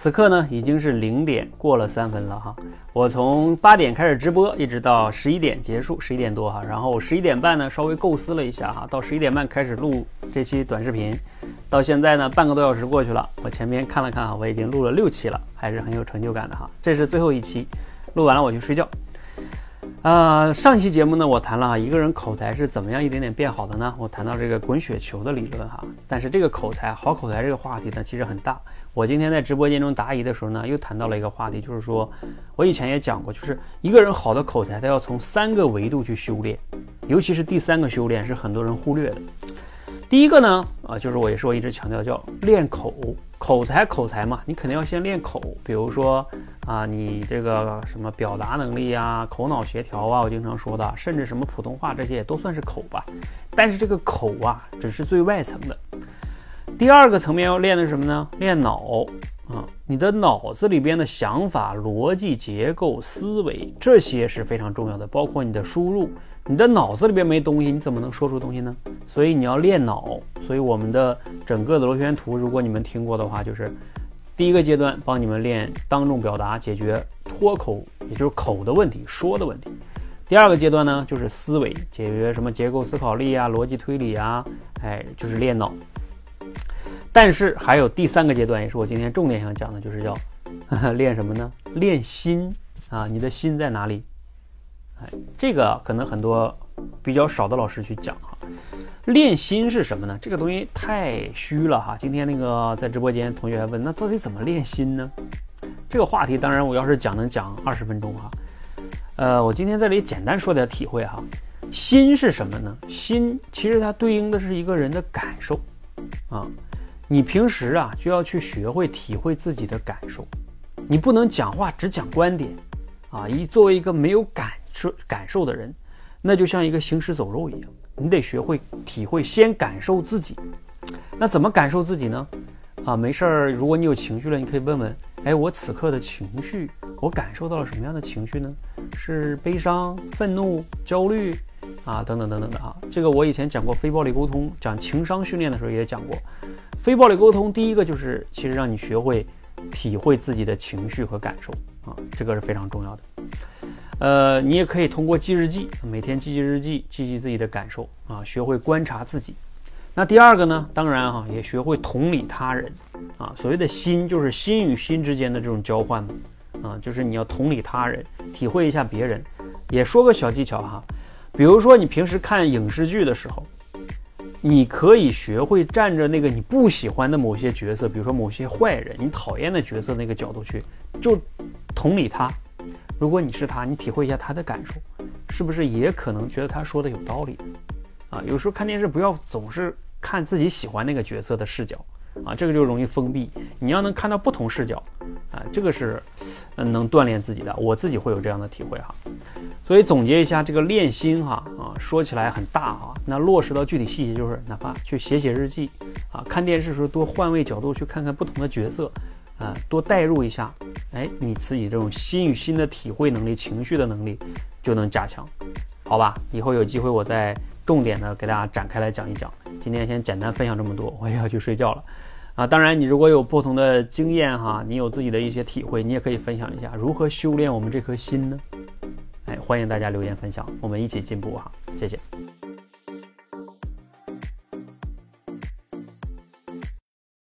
此刻呢已经是零点过了三分了哈，我从八点开始直播，一直到十一点结束，十一点多哈，然后十一点半呢稍微构思了一下哈，到十一点半开始录这期短视频，到现在呢半个多小时过去了，我前面看了看哈，我已经录了六期了，还是很有成就感的哈，这是最后一期，录完了我就睡觉。啊，上期节目呢，我谈了哈，一个人口才是怎么样一点点变好的呢？我谈到这个滚雪球的理论哈，但是这个口才好口才这个话题呢，其实很大。我今天在直播间中答疑的时候呢，又谈到了一个话题，就是说我以前也讲过，就是一个人好的口才，他要从三个维度去修炼，尤其是第三个修炼是很多人忽略的。第一个呢，啊，就是我也是我一直强调叫练口。口才，口才嘛，你肯定要先练口。比如说啊，你这个什么表达能力啊，口脑协调啊，我经常说的，甚至什么普通话这些也都算是口吧。但是这个口啊，只是最外层的。第二个层面要练的是什么呢？练脑啊，你的脑子里边的想法、逻辑、结构、思维这些是非常重要的，包括你的输入。你的脑子里边没东西，你怎么能说出东西呢？所以你要练脑。所以我们的整个的螺旋图，如果你们听过的话，就是第一个阶段帮你们练当众表达，解决脱口，也就是口的问题、说的问题。第二个阶段呢，就是思维，解决什么结构思考力啊、逻辑推理啊，哎，就是练脑。但是还有第三个阶段，也是我今天重点想讲的，就是叫练什么呢？练心啊！你的心在哪里？哎，这个可能很多比较少的老师去讲哈。练心是什么呢？这个东西太虚了哈。今天那个在直播间同学还问，那到底怎么练心呢？这个话题当然我要是讲能讲二十分钟哈。呃，我今天在这里简单说点体会哈。心是什么呢？心其实它对应的是一个人的感受啊。你平时啊就要去学会体会自己的感受，你不能讲话只讲观点啊。一作为一个没有感。受感受的人，那就像一个行尸走肉一样，你得学会体会，先感受自己。那怎么感受自己呢？啊，没事儿，如果你有情绪了，你可以问问，哎，我此刻的情绪，我感受到了什么样的情绪呢？是悲伤、愤怒、焦虑啊，等等等等的啊。这个我以前讲过非暴力沟通，讲情商训练的时候也讲过。非暴力沟通第一个就是其实让你学会体会自己的情绪和感受啊，这个是非常重要的。呃，你也可以通过记日记，每天记记日记，记记自己的感受啊，学会观察自己。那第二个呢，当然哈，也学会同理他人啊。所谓的心，就是心与心之间的这种交换嘛，啊，就是你要同理他人，体会一下别人。也说个小技巧哈，比如说你平时看影视剧的时候，你可以学会站着那个你不喜欢的某些角色，比如说某些坏人，你讨厌的角色那个角度去，就同理他。如果你是他，你体会一下他的感受，是不是也可能觉得他说的有道理？啊，有时候看电视不要总是看自己喜欢那个角色的视角，啊，这个就容易封闭。你要能看到不同视角，啊，这个是嗯能锻炼自己的。我自己会有这样的体会哈。所以总结一下这个练心哈，啊，说起来很大哈，那落实到具体细节就是哪怕去写写日记，啊，看电视时候多换位角度去看看不同的角色。啊，多代入一下，哎，你自己这种心与心的体会能力、情绪的能力就能加强，好吧？以后有机会我再重点的给大家展开来讲一讲。今天先简单分享这么多，我也要去睡觉了。啊，当然你如果有不同的经验哈，你有自己的一些体会，你也可以分享一下如何修炼我们这颗心呢？欢迎大家留言分享，我们一起进步哈，谢谢。